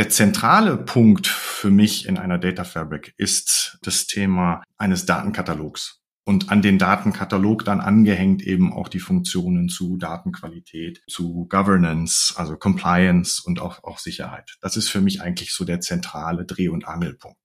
Der zentrale Punkt für mich in einer Data Fabric ist das Thema eines Datenkatalogs und an den Datenkatalog dann angehängt eben auch die Funktionen zu Datenqualität, zu Governance, also Compliance und auch, auch Sicherheit. Das ist für mich eigentlich so der zentrale Dreh- und Angelpunkt.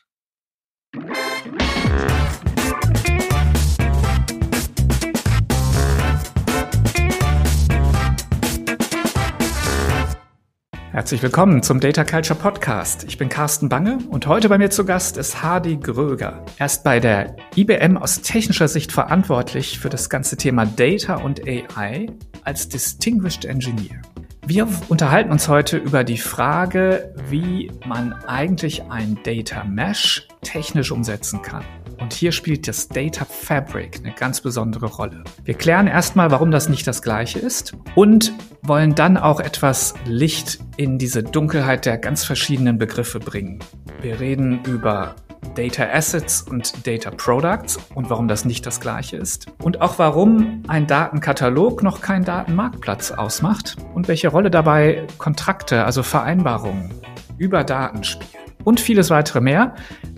Herzlich willkommen zum Data Culture Podcast. Ich bin Carsten Bange und heute bei mir zu Gast ist Hardy Gröger. Er ist bei der IBM aus technischer Sicht verantwortlich für das ganze Thema Data und AI als Distinguished Engineer. Wir unterhalten uns heute über die Frage, wie man eigentlich ein Data Mesh technisch umsetzen kann. Und hier spielt das Data Fabric eine ganz besondere Rolle. Wir klären erstmal, warum das nicht das gleiche ist und wollen dann auch etwas Licht in diese Dunkelheit der ganz verschiedenen Begriffe bringen. Wir reden über Data Assets und Data Products und warum das nicht das gleiche ist. Und auch warum ein Datenkatalog noch kein Datenmarktplatz ausmacht und welche Rolle dabei Kontrakte, also Vereinbarungen über Daten spielen und vieles weitere mehr.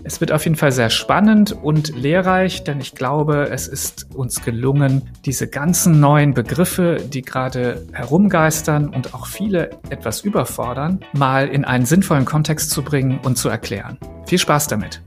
Es wird auf jeden Fall sehr spannend und lehrreich, denn ich glaube, es ist uns gelungen, diese ganzen neuen Begriffe, die gerade herumgeistern und auch viele etwas überfordern, mal in einen sinnvollen Kontext zu bringen und zu erklären. Viel Spaß damit!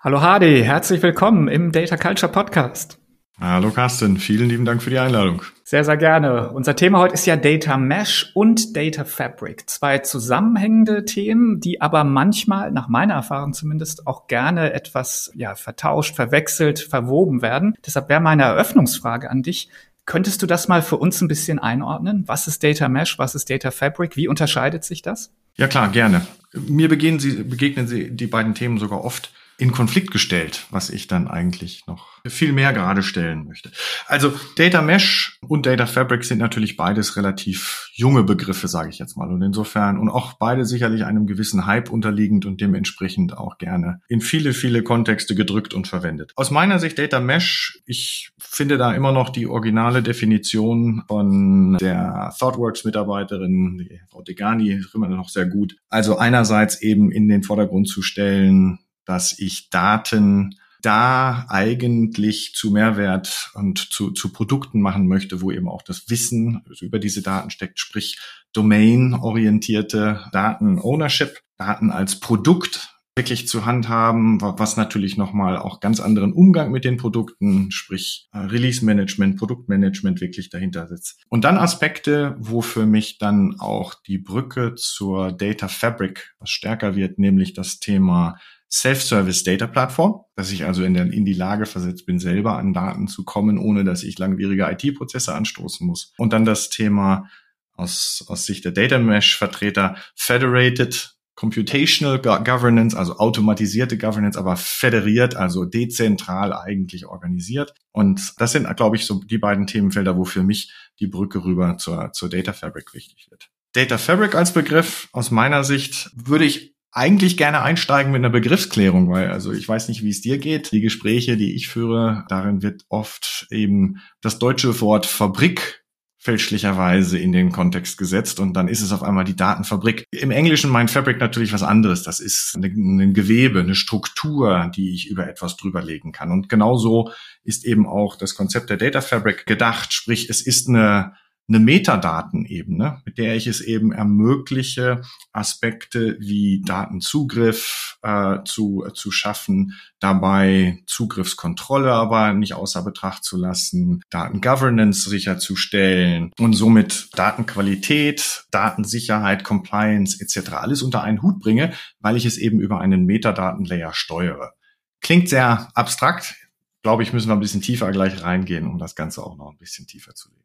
Hallo Hardy, herzlich willkommen im Data Culture Podcast. Hallo Carsten, vielen lieben Dank für die Einladung. Sehr, sehr gerne. Unser Thema heute ist ja Data Mesh und Data Fabric. Zwei zusammenhängende Themen, die aber manchmal, nach meiner Erfahrung zumindest, auch gerne etwas ja, vertauscht, verwechselt, verwoben werden. Deshalb wäre meine Eröffnungsfrage an dich. Könntest du das mal für uns ein bisschen einordnen? Was ist Data Mesh? Was ist Data Fabric? Wie unterscheidet sich das? Ja klar, gerne. Mir begegnen Sie, begegnen Sie die beiden Themen sogar oft in Konflikt gestellt, was ich dann eigentlich noch viel mehr gerade stellen möchte. Also Data Mesh und Data Fabric sind natürlich beides relativ junge Begriffe, sage ich jetzt mal. Und insofern und auch beide sicherlich einem gewissen Hype unterliegend und dementsprechend auch gerne in viele, viele Kontexte gedrückt und verwendet. Aus meiner Sicht Data Mesh, ich finde da immer noch die originale Definition von der ThoughtWorks-Mitarbeiterin, Frau Degani, immer noch sehr gut. Also einerseits eben in den Vordergrund zu stellen, dass ich Daten da eigentlich zu Mehrwert und zu, zu Produkten machen möchte, wo eben auch das Wissen über diese Daten steckt, sprich domain-orientierte Daten-Ownership, Daten als Produkt wirklich zu handhaben, was natürlich nochmal auch ganz anderen Umgang mit den Produkten, sprich äh, Release-Management, Produktmanagement wirklich dahinter sitzt. Und dann Aspekte, wo für mich dann auch die Brücke zur Data Fabric stärker wird, nämlich das Thema Self-Service Data Plattform, dass ich also in, der, in die Lage versetzt bin, selber an Daten zu kommen, ohne dass ich langwierige IT-Prozesse anstoßen muss. Und dann das Thema aus, aus Sicht der Data Mesh-Vertreter Federated Computational Governance, also automatisierte Governance, aber federiert, also dezentral eigentlich organisiert. Und das sind, glaube ich, so die beiden Themenfelder, wo für mich die Brücke rüber zur, zur Data Fabric wichtig wird. Data Fabric als Begriff aus meiner Sicht würde ich eigentlich gerne einsteigen mit einer Begriffsklärung, weil also ich weiß nicht, wie es dir geht. Die Gespräche, die ich führe, darin wird oft eben das deutsche Wort Fabrik fälschlicherweise in den Kontext gesetzt und dann ist es auf einmal die Datenfabrik. Im Englischen meint Fabric natürlich was anderes. Das ist ein Gewebe, eine Struktur, die ich über etwas drüberlegen kann. Und genauso ist eben auch das Konzept der Data Fabric gedacht. Sprich, es ist eine eine Metadatenebene, mit der ich es eben ermögliche, Aspekte wie Datenzugriff äh, zu, äh, zu schaffen, dabei Zugriffskontrolle aber nicht außer Betracht zu lassen, Datengovernance sicherzustellen und somit Datenqualität, Datensicherheit, Compliance etc. alles unter einen Hut bringe, weil ich es eben über einen Metadatenlayer steuere. Klingt sehr abstrakt, glaube ich, müssen wir ein bisschen tiefer gleich reingehen, um das Ganze auch noch ein bisschen tiefer zu legen.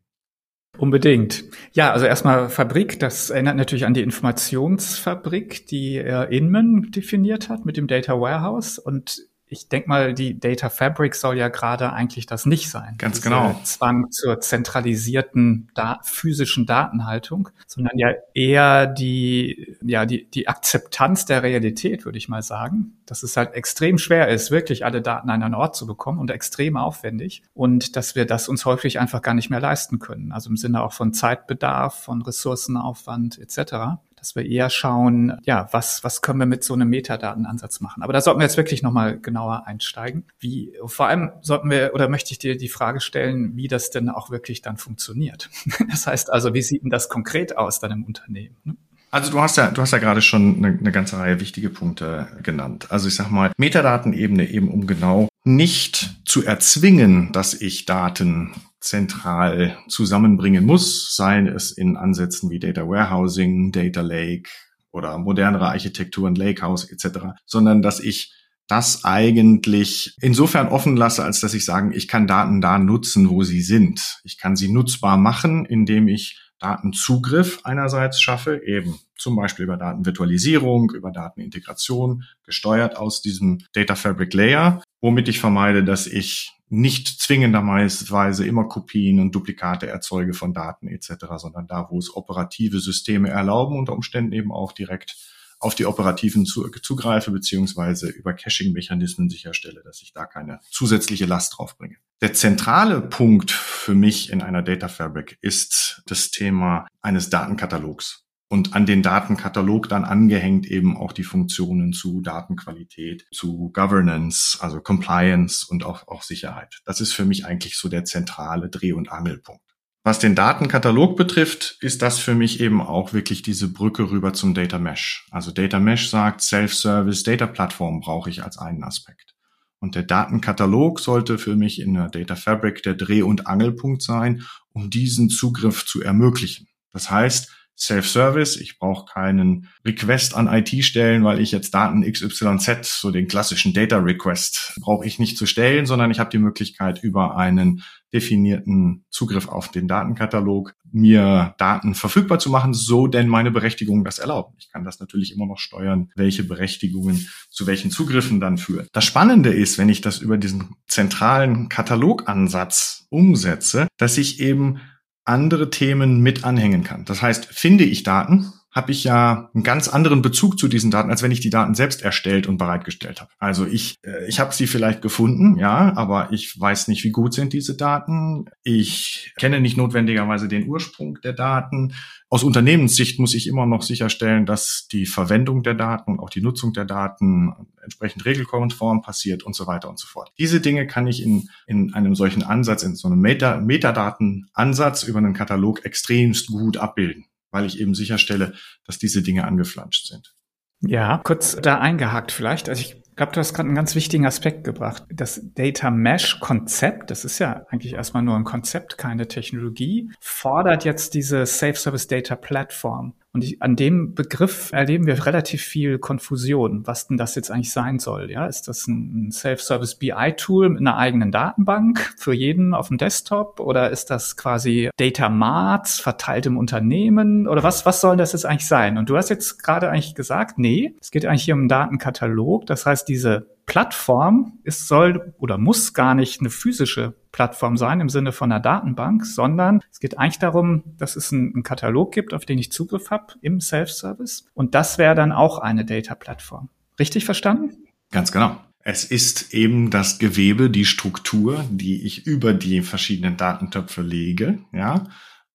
Unbedingt. Ja, also erstmal Fabrik, das erinnert natürlich an die Informationsfabrik, die er Inman definiert hat mit dem Data Warehouse. Und ich denke mal, die Data Fabric soll ja gerade eigentlich das nicht sein. Ganz genau. Zwang zur zentralisierten da physischen Datenhaltung, sondern ja eher die, ja, die, die Akzeptanz der Realität, würde ich mal sagen. Dass es halt extrem schwer ist, wirklich alle Daten an einen Ort zu bekommen und extrem aufwendig. Und dass wir das uns häufig einfach gar nicht mehr leisten können. Also im Sinne auch von Zeitbedarf, von Ressourcenaufwand etc dass wir eher schauen, ja, was, was können wir mit so einem Metadatenansatz machen. Aber da sollten wir jetzt wirklich nochmal genauer einsteigen. Wie, vor allem sollten wir, oder möchte ich dir die Frage stellen, wie das denn auch wirklich dann funktioniert. Das heißt also, wie sieht denn das konkret aus dann im Unternehmen? Ne? Also du hast ja, du hast ja gerade schon eine, eine ganze Reihe wichtige Punkte genannt. Also ich sag mal, Metadatenebene eben um genau nicht zu erzwingen, dass ich Daten zentral zusammenbringen muss, seien es in Ansätzen wie Data Warehousing, Data Lake oder modernere Architekturen, Lakehouse etc., sondern dass ich das eigentlich insofern offen lasse, als dass ich sagen, ich kann Daten da nutzen, wo sie sind. Ich kann sie nutzbar machen, indem ich Datenzugriff einerseits schaffe, eben zum Beispiel über Datenvirtualisierung, über Datenintegration, gesteuert aus diesem Data Fabric Layer, womit ich vermeide, dass ich nicht zwingenderweise immer Kopien und Duplikate erzeuge von Daten etc., sondern da, wo es operative Systeme erlauben, unter Umständen eben auch direkt auf die operativen zugreife, beziehungsweise über Caching-Mechanismen sicherstelle, dass ich da keine zusätzliche Last draufbringe. Der zentrale Punkt für mich in einer Data Fabric ist das Thema eines Datenkatalogs und an den Datenkatalog dann angehängt eben auch die Funktionen zu Datenqualität, zu Governance, also Compliance und auch, auch Sicherheit. Das ist für mich eigentlich so der zentrale Dreh- und Angelpunkt. Was den Datenkatalog betrifft, ist das für mich eben auch wirklich diese Brücke rüber zum Data Mesh. Also Data Mesh sagt, Self-Service Data Plattform brauche ich als einen Aspekt. Und der Datenkatalog sollte für mich in der Data Fabric der Dreh- und Angelpunkt sein, um diesen Zugriff zu ermöglichen. Das heißt, Self-Service. Ich brauche keinen Request an IT stellen, weil ich jetzt Daten XYZ, so den klassischen Data Request, brauche ich nicht zu stellen, sondern ich habe die Möglichkeit, über einen definierten Zugriff auf den Datenkatalog mir Daten verfügbar zu machen, so denn meine Berechtigungen das erlauben. Ich kann das natürlich immer noch steuern, welche Berechtigungen zu welchen Zugriffen dann führen. Das Spannende ist, wenn ich das über diesen zentralen Katalogansatz umsetze, dass ich eben andere Themen mit anhängen kann. Das heißt, finde ich Daten, habe ich ja einen ganz anderen Bezug zu diesen Daten, als wenn ich die Daten selbst erstellt und bereitgestellt habe. Also ich, äh, ich habe sie vielleicht gefunden, ja, aber ich weiß nicht, wie gut sind diese Daten. Ich kenne nicht notwendigerweise den Ursprung der Daten. Aus Unternehmenssicht muss ich immer noch sicherstellen, dass die Verwendung der Daten, auch die Nutzung der Daten entsprechend regelkonform passiert und so weiter und so fort. Diese Dinge kann ich in, in einem solchen Ansatz, in so einem Meta, Metadatenansatz über einen Katalog extremst gut abbilden weil ich eben sicherstelle, dass diese Dinge angeflanscht sind. Ja, kurz da eingehakt vielleicht. Also ich glaube, du hast gerade einen ganz wichtigen Aspekt gebracht. Das Data Mesh Konzept, das ist ja eigentlich erstmal nur ein Konzept, keine Technologie, fordert jetzt diese Safe Service Data Platform. Und ich, an dem Begriff erleben wir relativ viel Konfusion, was denn das jetzt eigentlich sein soll. Ja, ist das ein Self-Service BI-Tool mit einer eigenen Datenbank für jeden auf dem Desktop oder ist das quasi Data Marts verteilt im Unternehmen oder was, was soll das jetzt eigentlich sein? Und du hast jetzt gerade eigentlich gesagt, nee, es geht eigentlich hier um einen Datenkatalog. Das heißt, diese Plattform ist, soll oder muss gar nicht eine physische Plattform sein im Sinne von einer Datenbank, sondern es geht eigentlich darum, dass es einen, einen Katalog gibt, auf den ich Zugriff habe im Self-Service. Und das wäre dann auch eine Data-Plattform. Richtig verstanden? Ganz genau. Es ist eben das Gewebe, die Struktur, die ich über die verschiedenen Datentöpfe lege, ja,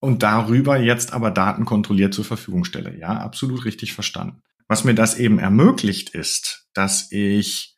und darüber jetzt aber Daten kontrolliert zur Verfügung stelle. Ja, absolut richtig verstanden. Was mir das eben ermöglicht ist, dass ich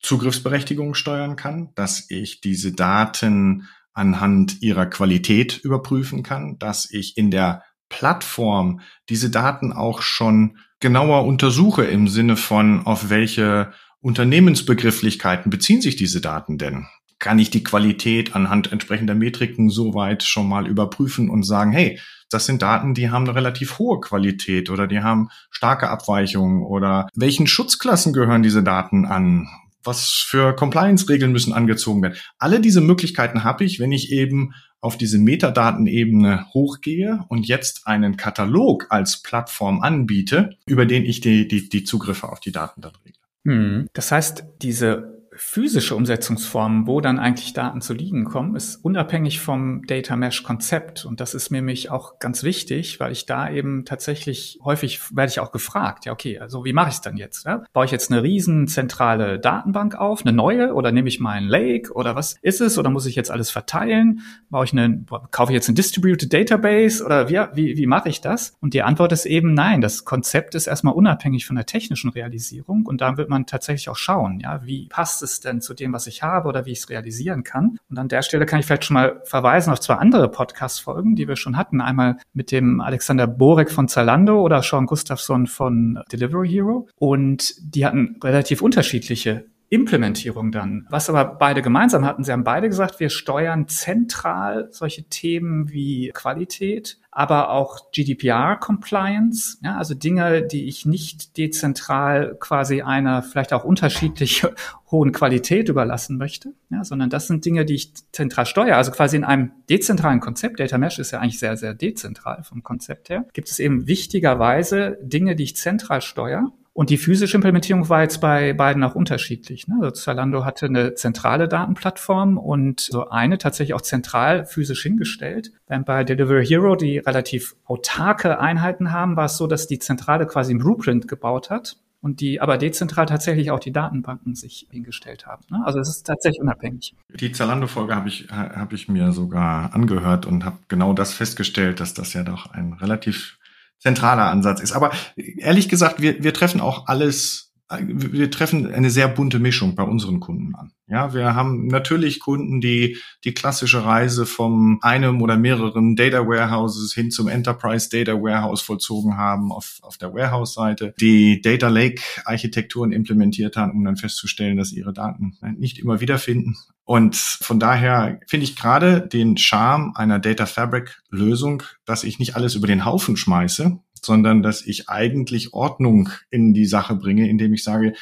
Zugriffsberechtigung steuern kann, dass ich diese Daten anhand ihrer Qualität überprüfen kann, dass ich in der Plattform diese Daten auch schon genauer untersuche im Sinne von, auf welche Unternehmensbegrifflichkeiten beziehen sich diese Daten denn? Kann ich die Qualität anhand entsprechender Metriken soweit schon mal überprüfen und sagen, hey, das sind Daten, die haben eine relativ hohe Qualität oder die haben starke Abweichungen oder welchen Schutzklassen gehören diese Daten an? Was für Compliance-Regeln müssen angezogen werden. Alle diese Möglichkeiten habe ich, wenn ich eben auf diese Metadatenebene hochgehe und jetzt einen Katalog als Plattform anbiete, über den ich die, die, die Zugriffe auf die Daten dann regle. Hm. Das heißt, diese physische Umsetzungsform, wo dann eigentlich Daten zu liegen kommen, ist unabhängig vom Data Mesh Konzept. Und das ist mir nämlich auch ganz wichtig, weil ich da eben tatsächlich häufig werde ich auch gefragt, ja, okay, also wie mache ich es dann jetzt? Ja? Baue ich jetzt eine riesen zentrale Datenbank auf, eine neue, oder nehme ich mal ein Lake oder was ist es? Oder muss ich jetzt alles verteilen? Baue ich eine, kaufe ich jetzt ein Distributed Database oder wie, wie, wie mache ich das? Und die Antwort ist eben nein, das Konzept ist erstmal unabhängig von der technischen Realisierung und da wird man tatsächlich auch schauen, ja, wie passt es denn zu dem, was ich habe oder wie ich es realisieren kann. Und an der Stelle kann ich vielleicht schon mal verweisen auf zwei andere Podcast-Folgen, die wir schon hatten. Einmal mit dem Alexander Borek von Zalando oder Sean Gustafsson von Delivery Hero. Und die hatten relativ unterschiedliche Implementierung dann. Was aber beide gemeinsam hatten, sie haben beide gesagt, wir steuern zentral solche Themen wie Qualität, aber auch GDPR-Compliance, ja, also Dinge, die ich nicht dezentral quasi einer vielleicht auch unterschiedlich hohen Qualität überlassen möchte, ja, sondern das sind Dinge, die ich zentral steuere. Also quasi in einem dezentralen Konzept, Data Mesh ist ja eigentlich sehr, sehr dezentral vom Konzept her, gibt es eben wichtigerweise Dinge, die ich zentral steuere und die physische Implementierung war jetzt bei beiden auch unterschiedlich. Ne? Also Zalando hatte eine zentrale Datenplattform und so eine tatsächlich auch zentral physisch hingestellt. Während bei Delivery Hero, die relativ autarke Einheiten haben, war es so, dass die Zentrale quasi ein Blueprint gebaut hat und die aber dezentral tatsächlich auch die Datenbanken sich hingestellt haben. Ne? Also es ist tatsächlich unabhängig. Die Zalando-Folge habe ich, hab ich mir sogar angehört und habe genau das festgestellt, dass das ja doch ein relativ zentraler Ansatz ist. Aber ehrlich gesagt, wir, wir treffen auch alles wir treffen eine sehr bunte Mischung bei unseren Kunden an. Ja, wir haben natürlich Kunden, die die klassische Reise vom einem oder mehreren Data Warehouses hin zum Enterprise Data Warehouse vollzogen haben auf, auf der Warehouse-Seite, die Data Lake Architekturen implementiert haben, um dann festzustellen, dass ihre Daten nicht immer wiederfinden. Und von daher finde ich gerade den Charme einer Data Fabric Lösung, dass ich nicht alles über den Haufen schmeiße, sondern dass ich eigentlich Ordnung in die Sache bringe, indem ich sage,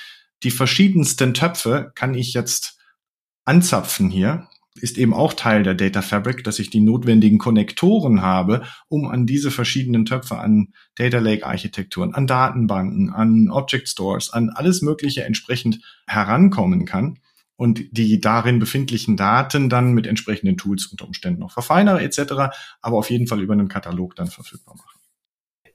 die verschiedensten Töpfe kann ich jetzt anzapfen hier, ist eben auch Teil der Data Fabric, dass ich die notwendigen Konnektoren habe, um an diese verschiedenen Töpfe, an Data Lake Architekturen, an Datenbanken, an Object Stores, an alles Mögliche entsprechend herankommen kann und die darin befindlichen Daten dann mit entsprechenden Tools unter Umständen noch verfeinere etc., aber auf jeden Fall über einen Katalog dann verfügbar mache.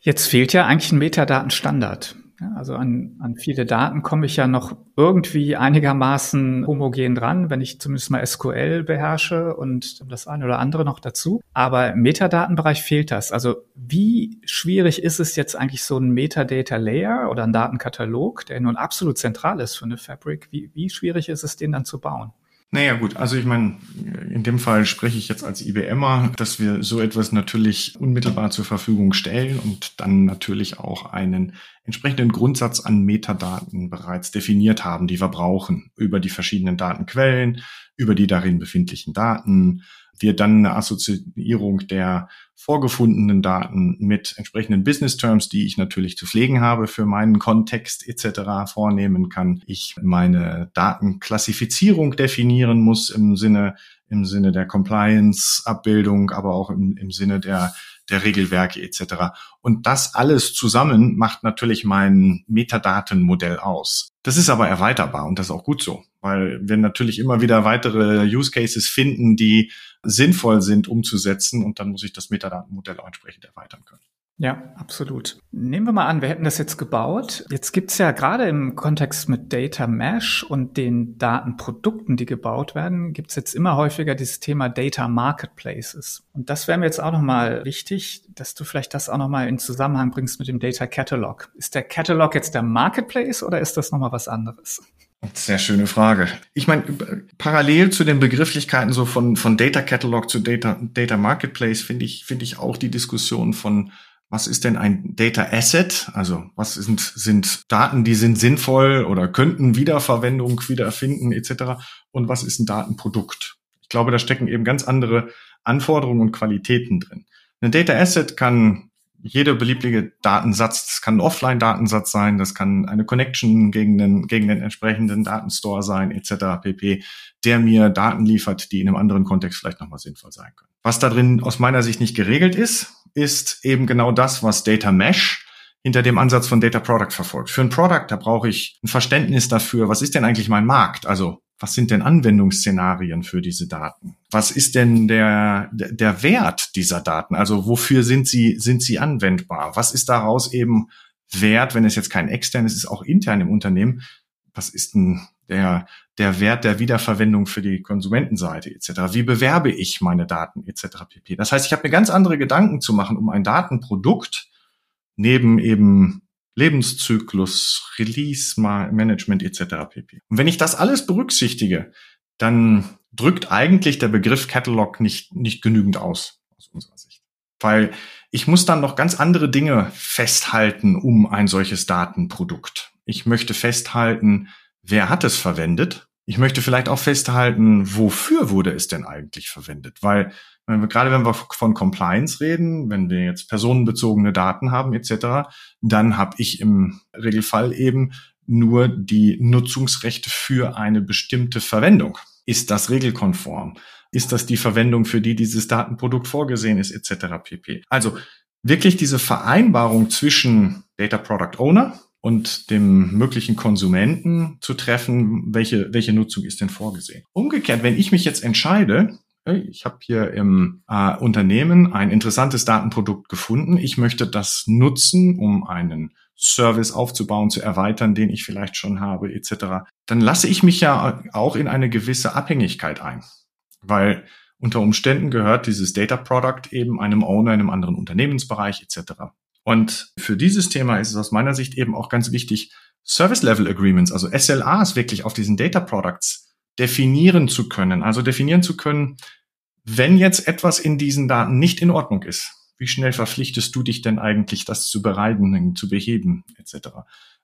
Jetzt fehlt ja eigentlich ein Metadatenstandard. Also an, an viele Daten komme ich ja noch irgendwie einigermaßen homogen dran, wenn ich zumindest mal SQL beherrsche und das eine oder andere noch dazu. Aber im Metadatenbereich fehlt das. Also wie schwierig ist es jetzt eigentlich so ein Metadata Layer oder ein Datenkatalog, der nun absolut zentral ist für eine Fabric? Wie, wie schwierig ist es, den dann zu bauen? Naja gut, also ich meine, in dem Fall spreche ich jetzt als IBMer, dass wir so etwas natürlich unmittelbar zur Verfügung stellen und dann natürlich auch einen entsprechenden Grundsatz an Metadaten bereits definiert haben, die wir brauchen. Über die verschiedenen Datenquellen, über die darin befindlichen Daten, wir dann eine Assoziierung der vorgefundenen Daten mit entsprechenden Business Terms, die ich natürlich zu pflegen habe für meinen Kontext etc. vornehmen kann. Ich meine Datenklassifizierung definieren muss im Sinne im Sinne der Compliance-Abbildung, aber auch im, im Sinne der der Regelwerke etc. Und das alles zusammen macht natürlich mein Metadatenmodell aus. Das ist aber erweiterbar und das ist auch gut so, weil wir natürlich immer wieder weitere Use Cases finden, die sinnvoll sind umzusetzen und dann muss ich das Metadatenmodell auch entsprechend erweitern können. Ja, absolut. Nehmen wir mal an, wir hätten das jetzt gebaut. Jetzt gibt's ja gerade im Kontext mit Data Mesh und den Datenprodukten, die gebaut werden, gibt's jetzt immer häufiger dieses Thema Data Marketplaces. Und das wäre mir jetzt auch nochmal wichtig, dass du vielleicht das auch nochmal in Zusammenhang bringst mit dem Data Catalog. Ist der Catalog jetzt der Marketplace oder ist das nochmal was anderes? Sehr schöne Frage. Ich meine, parallel zu den Begrifflichkeiten so von, von Data Catalog zu Data, Data Marketplace finde ich, finde ich auch die Diskussion von was ist denn ein Data Asset? Also was sind, sind Daten, die sind sinnvoll oder könnten Wiederverwendung, Wiedererfinden etc. Und was ist ein Datenprodukt? Ich glaube, da stecken eben ganz andere Anforderungen und Qualitäten drin. Ein Data Asset kann jeder beliebige Datensatz, das kann ein Offline-Datensatz sein, das kann eine Connection gegen den, gegen den entsprechenden Datenstore sein, etc. pp, der mir Daten liefert, die in einem anderen Kontext vielleicht nochmal sinnvoll sein können. Was da drin aus meiner Sicht nicht geregelt ist, ist eben genau das, was Data Mesh hinter dem Ansatz von Data Product verfolgt. Für ein Product, da brauche ich ein Verständnis dafür, was ist denn eigentlich mein Markt? Also was sind denn Anwendungsszenarien für diese Daten? Was ist denn der, der Wert dieser Daten? Also wofür sind sie, sind sie anwendbar? Was ist daraus eben Wert, wenn es jetzt kein externes ist, auch intern im Unternehmen? Was ist denn der, der Wert der Wiederverwendung für die Konsumentenseite etc.? Wie bewerbe ich meine Daten etc. pp. Das heißt, ich habe mir ganz andere Gedanken zu machen, um ein Datenprodukt neben eben Lebenszyklus, Release Management etc. pp. Und wenn ich das alles berücksichtige, dann drückt eigentlich der Begriff Catalog nicht, nicht genügend aus, aus unserer Sicht. Weil ich muss dann noch ganz andere Dinge festhalten um ein solches Datenprodukt. Ich möchte festhalten, wer hat es verwendet? Ich möchte vielleicht auch festhalten, wofür wurde es denn eigentlich verwendet? Weil wenn wir, gerade wenn wir von Compliance reden, wenn wir jetzt personenbezogene Daten haben etc., dann habe ich im Regelfall eben nur die Nutzungsrechte für eine bestimmte Verwendung. Ist das regelkonform? Ist das die Verwendung, für die dieses Datenprodukt vorgesehen ist, etc. pp. Also wirklich diese Vereinbarung zwischen Data Product Owner und dem möglichen Konsumenten zu treffen, welche, welche Nutzung ist denn vorgesehen. Umgekehrt, wenn ich mich jetzt entscheide, ich habe hier im äh, Unternehmen ein interessantes Datenprodukt gefunden. Ich möchte das nutzen, um einen Service aufzubauen, zu erweitern, den ich vielleicht schon habe, etc. Dann lasse ich mich ja auch in eine gewisse Abhängigkeit ein, weil unter Umständen gehört dieses Data Product eben einem Owner in einem anderen Unternehmensbereich etc. Und für dieses Thema ist es aus meiner Sicht eben auch ganz wichtig, Service Level Agreements, also SLAs wirklich auf diesen Data Products definieren zu können. Also definieren zu können, wenn jetzt etwas in diesen Daten nicht in Ordnung ist, wie schnell verpflichtest du dich denn eigentlich, das zu bereiten, zu beheben, etc.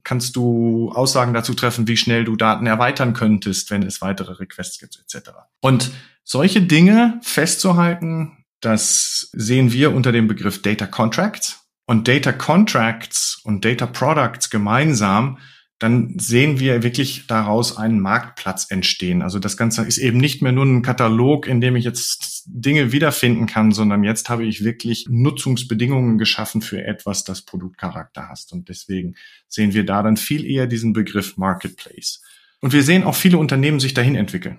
Kannst du Aussagen dazu treffen, wie schnell du Daten erweitern könntest, wenn es weitere Requests gibt, etc. Und solche Dinge festzuhalten, das sehen wir unter dem Begriff Data Contracts. Und Data Contracts und Data Products gemeinsam dann sehen wir wirklich daraus einen Marktplatz entstehen. Also das Ganze ist eben nicht mehr nur ein Katalog, in dem ich jetzt Dinge wiederfinden kann, sondern jetzt habe ich wirklich Nutzungsbedingungen geschaffen für etwas, das Produktcharakter hast. Und deswegen sehen wir da dann viel eher diesen Begriff Marketplace. Und wir sehen auch viele Unternehmen sich dahin entwickeln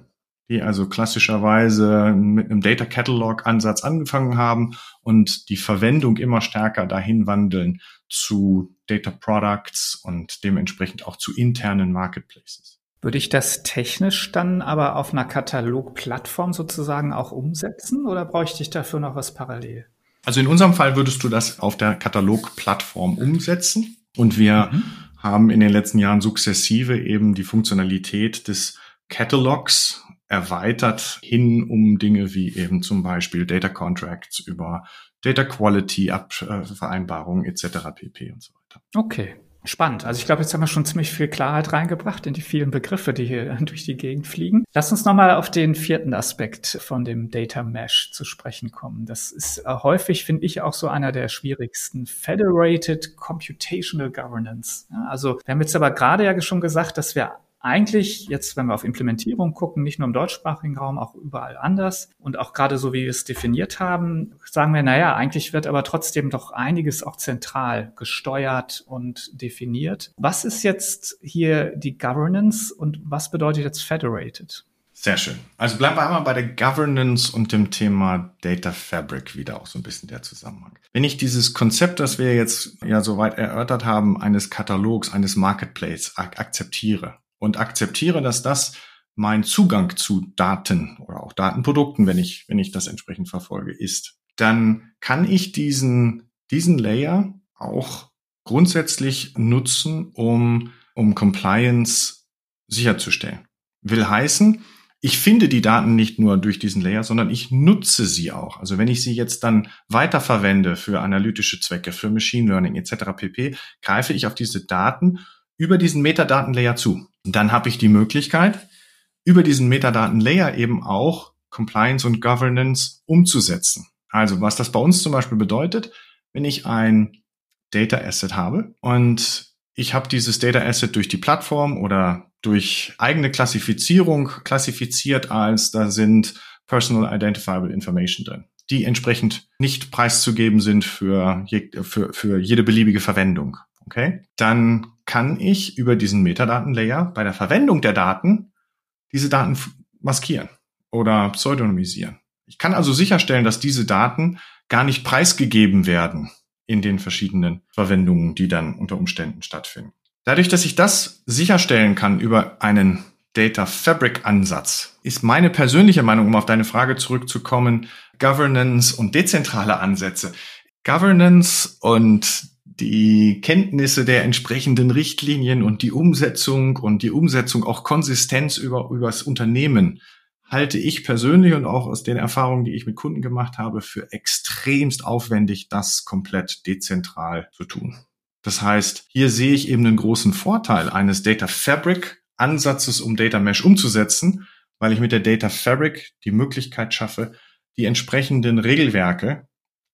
die also klassischerweise mit einem Data Catalog Ansatz angefangen haben und die Verwendung immer stärker dahin wandeln zu Data Products und dementsprechend auch zu internen Marketplaces. Würde ich das technisch dann aber auf einer Katalogplattform sozusagen auch umsetzen oder bräuchte ich dafür noch was parallel? Also in unserem Fall würdest du das auf der Katalogplattform umsetzen und wir mhm. haben in den letzten Jahren sukzessive eben die Funktionalität des Catalogs erweitert hin um Dinge wie eben zum Beispiel Data Contracts über Data Quality Vereinbarungen etc. pp. und so weiter. Okay. Spannend. Also ich glaube, jetzt haben wir schon ziemlich viel Klarheit reingebracht in die vielen Begriffe, die hier durch die Gegend fliegen. Lass uns nochmal auf den vierten Aspekt von dem Data Mesh zu sprechen kommen. Das ist äh, häufig, finde ich, auch so einer der schwierigsten. Federated Computational Governance. also wir haben jetzt aber gerade ja schon gesagt, dass wir eigentlich jetzt, wenn wir auf Implementierung gucken, nicht nur im deutschsprachigen Raum, auch überall anders. Und auch gerade so, wie wir es definiert haben, sagen wir, naja, eigentlich wird aber trotzdem doch einiges auch zentral gesteuert und definiert. Was ist jetzt hier die Governance und was bedeutet jetzt Federated? Sehr schön. Also bleiben wir einmal bei der Governance und dem Thema Data Fabric wieder auch so ein bisschen der Zusammenhang. Wenn ich dieses Konzept, das wir jetzt ja soweit erörtert haben, eines Katalogs, eines Marketplace ak akzeptiere, und akzeptiere, dass das mein Zugang zu Daten oder auch Datenprodukten, wenn ich, wenn ich das entsprechend verfolge, ist, dann kann ich diesen, diesen Layer auch grundsätzlich nutzen, um, um Compliance sicherzustellen. Will heißen, ich finde die Daten nicht nur durch diesen Layer, sondern ich nutze sie auch. Also wenn ich sie jetzt dann weiterverwende für analytische Zwecke, für Machine Learning etc. pp, greife ich auf diese Daten über diesen Metadatenlayer zu dann habe ich die Möglichkeit, über diesen Metadaten-Layer eben auch Compliance und Governance umzusetzen. Also was das bei uns zum Beispiel bedeutet, wenn ich ein Data Asset habe und ich habe dieses Data Asset durch die Plattform oder durch eigene Klassifizierung klassifiziert als da sind Personal Identifiable Information drin, die entsprechend nicht preiszugeben sind für, je, für, für jede beliebige Verwendung. Okay? Dann kann ich über diesen Metadatenlayer bei der Verwendung der Daten diese Daten maskieren oder pseudonymisieren. Ich kann also sicherstellen, dass diese Daten gar nicht preisgegeben werden in den verschiedenen Verwendungen, die dann unter Umständen stattfinden. Dadurch, dass ich das sicherstellen kann über einen Data Fabric Ansatz, ist meine persönliche Meinung, um auf deine Frage zurückzukommen, Governance und dezentrale Ansätze. Governance und die Kenntnisse der entsprechenden Richtlinien und die Umsetzung und die Umsetzung auch Konsistenz über, über das Unternehmen halte ich persönlich und auch aus den Erfahrungen, die ich mit Kunden gemacht habe, für extremst aufwendig, das komplett dezentral zu tun. Das heißt, hier sehe ich eben einen großen Vorteil eines Data Fabric Ansatzes, um Data Mesh umzusetzen, weil ich mit der Data Fabric die Möglichkeit schaffe, die entsprechenden Regelwerke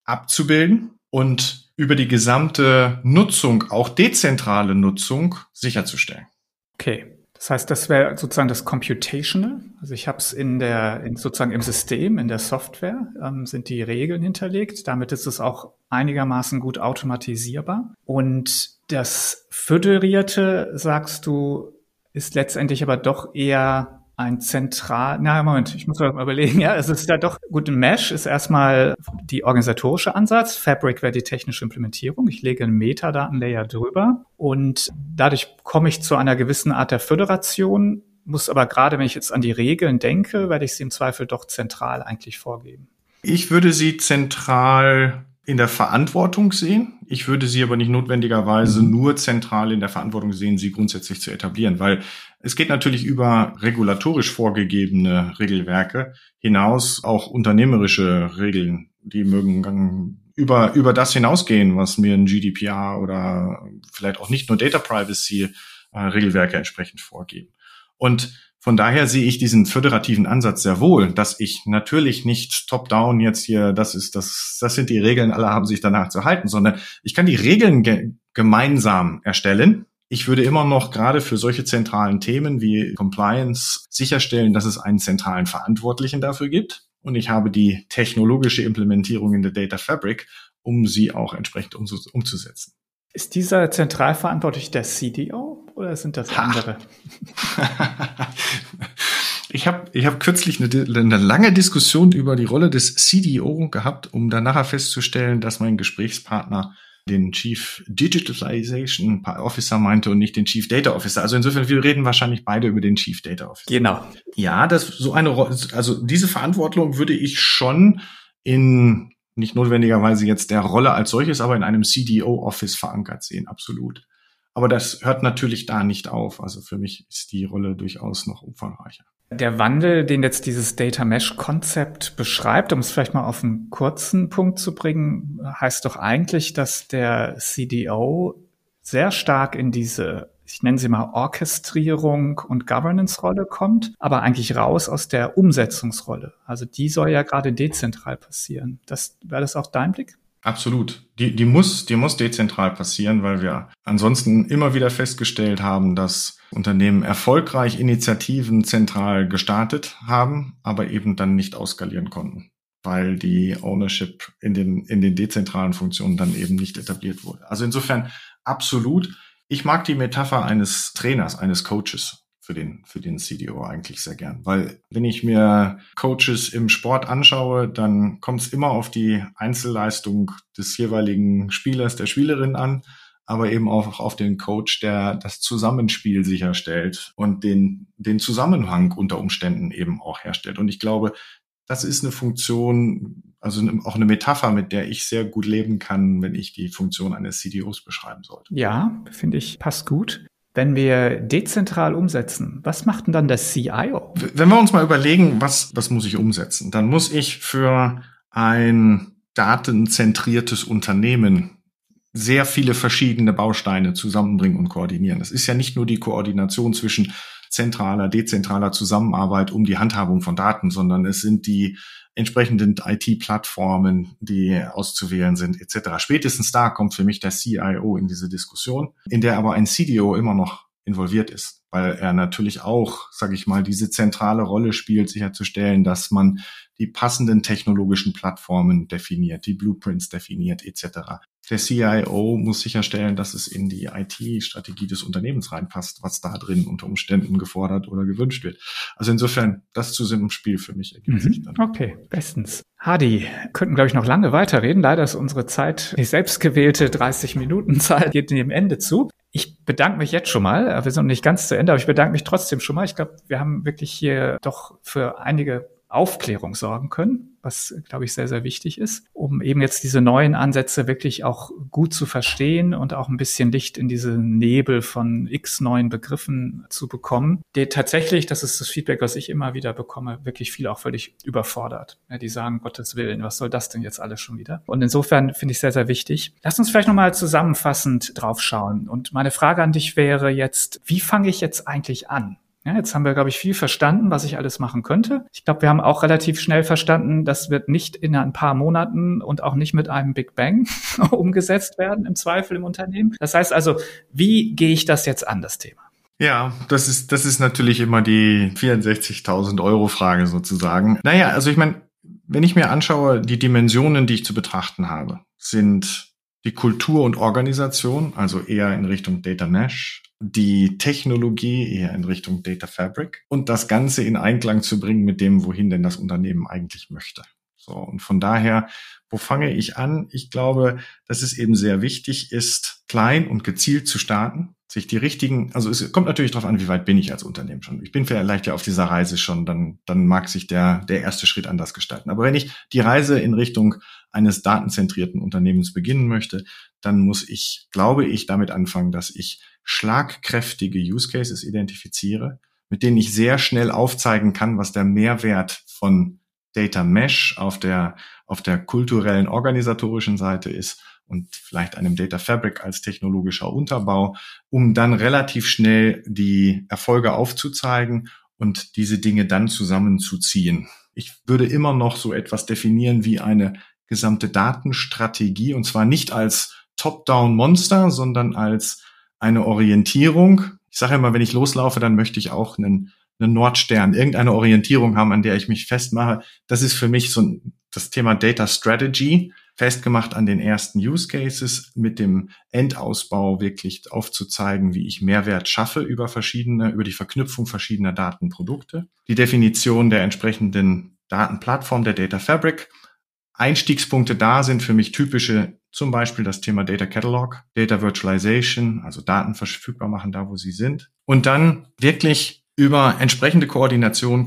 abzubilden und über die gesamte Nutzung, auch dezentrale Nutzung, sicherzustellen. Okay. Das heißt, das wäre sozusagen das Computational. Also ich habe es in der, in sozusagen im System, in der Software, ähm, sind die Regeln hinterlegt. Damit ist es auch einigermaßen gut automatisierbar. Und das Föderierte, sagst du, ist letztendlich aber doch eher ein zentral, na Moment, ich muss mal überlegen, ja, es ist da doch, gut, Mesh ist erstmal die organisatorische Ansatz, Fabric wäre die technische Implementierung, ich lege einen Metadatenlayer drüber und dadurch komme ich zu einer gewissen Art der Föderation, muss aber gerade, wenn ich jetzt an die Regeln denke, werde ich sie im Zweifel doch zentral eigentlich vorgeben. Ich würde sie zentral in der Verantwortung sehen. Ich würde sie aber nicht notwendigerweise mhm. nur zentral in der Verantwortung sehen, sie grundsätzlich zu etablieren, weil es geht natürlich über regulatorisch vorgegebene Regelwerke hinaus auch unternehmerische Regeln, die mögen über, über das hinausgehen, was mir ein GDPR oder vielleicht auch nicht nur Data Privacy äh, Regelwerke entsprechend vorgeben. Und von daher sehe ich diesen föderativen Ansatz sehr wohl, dass ich natürlich nicht top-down jetzt hier, das ist das, das sind die Regeln, alle haben sich danach zu halten, sondern ich kann die Regeln ge gemeinsam erstellen. Ich würde immer noch gerade für solche zentralen Themen wie Compliance sicherstellen, dass es einen zentralen Verantwortlichen dafür gibt. Und ich habe die technologische Implementierung in der Data Fabric, um sie auch entsprechend umzusetzen. Ist dieser zentral verantwortlich der CDO oder sind das andere? ich habe ich hab kürzlich eine, eine, lange Diskussion über die Rolle des CDO gehabt, um dann nachher festzustellen, dass mein Gesprächspartner den Chief Digitalization Officer meinte und nicht den Chief Data Officer. Also insofern, wir reden wahrscheinlich beide über den Chief Data Officer. Genau. Ja, das so eine, also diese Verantwortung würde ich schon in nicht notwendigerweise jetzt der Rolle als solches, aber in einem CDO-Office verankert sehen, absolut. Aber das hört natürlich da nicht auf. Also für mich ist die Rolle durchaus noch umfangreicher. Der Wandel, den jetzt dieses Data Mesh Konzept beschreibt, um es vielleicht mal auf einen kurzen Punkt zu bringen, heißt doch eigentlich, dass der CDO sehr stark in diese ich nenne sie mal Orchestrierung und Governance-Rolle kommt, aber eigentlich raus aus der Umsetzungsrolle. Also die soll ja gerade dezentral passieren. Das wäre das auch dein Blick? Absolut. Die, die muss, die muss dezentral passieren, weil wir ansonsten immer wieder festgestellt haben, dass Unternehmen erfolgreich Initiativen zentral gestartet haben, aber eben dann nicht auskalieren konnten, weil die Ownership in den, in den dezentralen Funktionen dann eben nicht etabliert wurde. Also insofern absolut. Ich mag die Metapher eines Trainers, eines Coaches für den, für den CDO eigentlich sehr gern. Weil wenn ich mir Coaches im Sport anschaue, dann kommt es immer auf die Einzelleistung des jeweiligen Spielers, der Spielerin an, aber eben auch auf den Coach, der das Zusammenspiel sicherstellt und den, den Zusammenhang unter Umständen eben auch herstellt. Und ich glaube, das ist eine Funktion, also auch eine Metapher, mit der ich sehr gut leben kann, wenn ich die Funktion eines CDOs beschreiben sollte. Ja, finde ich, passt gut. Wenn wir dezentral umsetzen, was macht denn dann der CIO? Wenn wir uns mal überlegen, was, was muss ich umsetzen, dann muss ich für ein datenzentriertes Unternehmen sehr viele verschiedene Bausteine zusammenbringen und koordinieren. Das ist ja nicht nur die Koordination zwischen zentraler, dezentraler Zusammenarbeit um die Handhabung von Daten, sondern es sind die entsprechenden IT-Plattformen, die auszuwählen sind, etc. Spätestens da kommt für mich der CIO in diese Diskussion, in der aber ein CDO immer noch involviert ist, weil er natürlich auch, sage ich mal, diese zentrale Rolle spielt, sicherzustellen, dass man die passenden technologischen Plattformen definiert, die Blueprints definiert, etc. der CIO muss sicherstellen, dass es in die IT-Strategie des Unternehmens reinpasst, was da drin unter Umständen gefordert oder gewünscht wird. Also insofern, das zu einem Spiel für mich ergibt mhm. sich dann. Okay, bestens. Hadi, könnten, glaube ich, noch lange weiterreden. Leider ist unsere Zeit, die selbstgewählte 30-Minuten-Zeit, geht dem Ende zu. Ich bedanke mich jetzt schon mal. Wir sind noch nicht ganz zu Ende, aber ich bedanke mich trotzdem schon mal. Ich glaube, wir haben wirklich hier doch für einige Aufklärung sorgen können, was, glaube ich, sehr, sehr wichtig ist, um eben jetzt diese neuen Ansätze wirklich auch gut zu verstehen und auch ein bisschen Licht in diese Nebel von x neuen Begriffen zu bekommen, der tatsächlich, das ist das Feedback, was ich immer wieder bekomme, wirklich viel auch völlig überfordert. Ja, die sagen, Gottes Willen, was soll das denn jetzt alles schon wieder? Und insofern finde ich sehr, sehr wichtig. Lass uns vielleicht nochmal zusammenfassend drauf schauen. Und meine Frage an dich wäre jetzt, wie fange ich jetzt eigentlich an? Ja, jetzt haben wir, glaube ich, viel verstanden, was ich alles machen könnte. Ich glaube, wir haben auch relativ schnell verstanden, das wird nicht in ein paar Monaten und auch nicht mit einem Big Bang umgesetzt werden, im Zweifel im Unternehmen. Das heißt also, wie gehe ich das jetzt an, das Thema? Ja, das ist, das ist natürlich immer die 64.000 Euro Frage sozusagen. Naja, also ich meine, wenn ich mir anschaue, die Dimensionen, die ich zu betrachten habe, sind die Kultur und Organisation, also eher in Richtung Data Mesh, die Technologie eher in Richtung Data Fabric und das Ganze in Einklang zu bringen mit dem, wohin denn das Unternehmen eigentlich möchte. So, und von daher, wo fange ich an? Ich glaube, dass es eben sehr wichtig ist, klein und gezielt zu starten, sich die richtigen, also es kommt natürlich darauf an, wie weit bin ich als Unternehmen schon. Ich bin vielleicht ja auf dieser Reise schon, dann, dann mag sich der, der erste Schritt anders gestalten. Aber wenn ich die Reise in Richtung eines datenzentrierten Unternehmens beginnen möchte, dann muss ich, glaube ich, damit anfangen, dass ich schlagkräftige Use Cases identifiziere, mit denen ich sehr schnell aufzeigen kann, was der Mehrwert von Data Mesh auf der, auf der kulturellen, organisatorischen Seite ist und vielleicht einem Data Fabric als technologischer Unterbau, um dann relativ schnell die Erfolge aufzuzeigen und diese Dinge dann zusammenzuziehen. Ich würde immer noch so etwas definieren wie eine gesamte Datenstrategie und zwar nicht als Top-Down-Monster, sondern als eine Orientierung. Ich sage immer, wenn ich loslaufe, dann möchte ich auch einen, einen Nordstern, irgendeine Orientierung haben, an der ich mich festmache. Das ist für mich so das Thema Data Strategy, festgemacht an den ersten Use Cases, mit dem Endausbau wirklich aufzuzeigen, wie ich Mehrwert schaffe über verschiedene, über die Verknüpfung verschiedener Datenprodukte. Die Definition der entsprechenden Datenplattform, der Data Fabric. Einstiegspunkte da sind für mich typische zum Beispiel das Thema Data Catalog, Data Virtualization, also Daten verfügbar machen, da wo sie sind. Und dann wirklich über entsprechende Koordination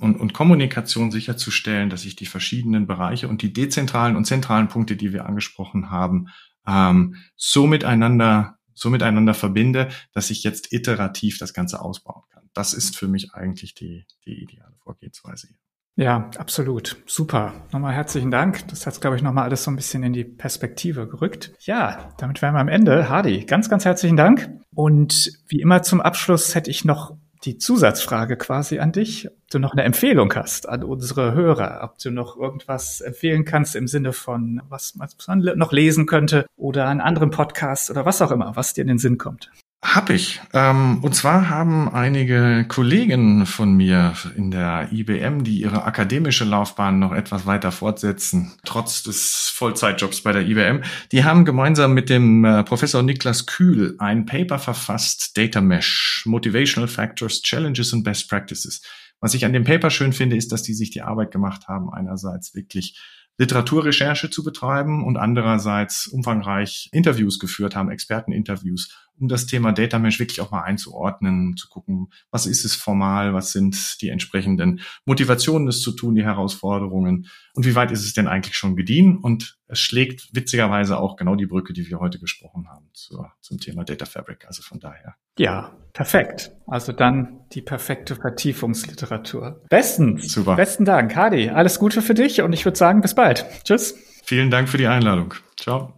und, Kommunikation sicherzustellen, dass ich die verschiedenen Bereiche und die dezentralen und zentralen Punkte, die wir angesprochen haben, ähm, so miteinander, so miteinander verbinde, dass ich jetzt iterativ das Ganze ausbauen kann. Das ist für mich eigentlich die, die ideale Vorgehensweise. Ja, absolut. Super. Nochmal herzlichen Dank. Das hat, glaube ich, nochmal alles so ein bisschen in die Perspektive gerückt. Ja, damit wären wir am Ende. Hardy, ganz, ganz herzlichen Dank. Und wie immer zum Abschluss hätte ich noch die Zusatzfrage quasi an dich, ob du noch eine Empfehlung hast an unsere Hörer, ob du noch irgendwas empfehlen kannst im Sinne von, was man noch lesen könnte oder einen anderen Podcast oder was auch immer, was dir in den Sinn kommt. Hab ich. Ähm, und zwar haben einige Kollegen von mir in der IBM, die ihre akademische Laufbahn noch etwas weiter fortsetzen, trotz des Vollzeitjobs bei der IBM, die haben gemeinsam mit dem äh, Professor Niklas Kühl ein Paper verfasst, Data Mesh, Motivational Factors, Challenges and Best Practices. Was ich an dem Paper schön finde, ist, dass die sich die Arbeit gemacht haben, einerseits wirklich Literaturrecherche zu betreiben und andererseits umfangreich Interviews geführt haben, Experteninterviews um das Thema Data Mesh wirklich auch mal einzuordnen, zu gucken, was ist es formal, was sind die entsprechenden Motivationen, es zu tun, die Herausforderungen und wie weit ist es denn eigentlich schon gediehen? Und es schlägt witzigerweise auch genau die Brücke, die wir heute gesprochen haben zur, zum Thema Data Fabric. Also von daher. Ja, perfekt. Also dann die perfekte Vertiefungsliteratur. Bestens. Super. Besten Dank, Hadi. Alles Gute für dich und ich würde sagen, bis bald. Tschüss. Vielen Dank für die Einladung. Ciao.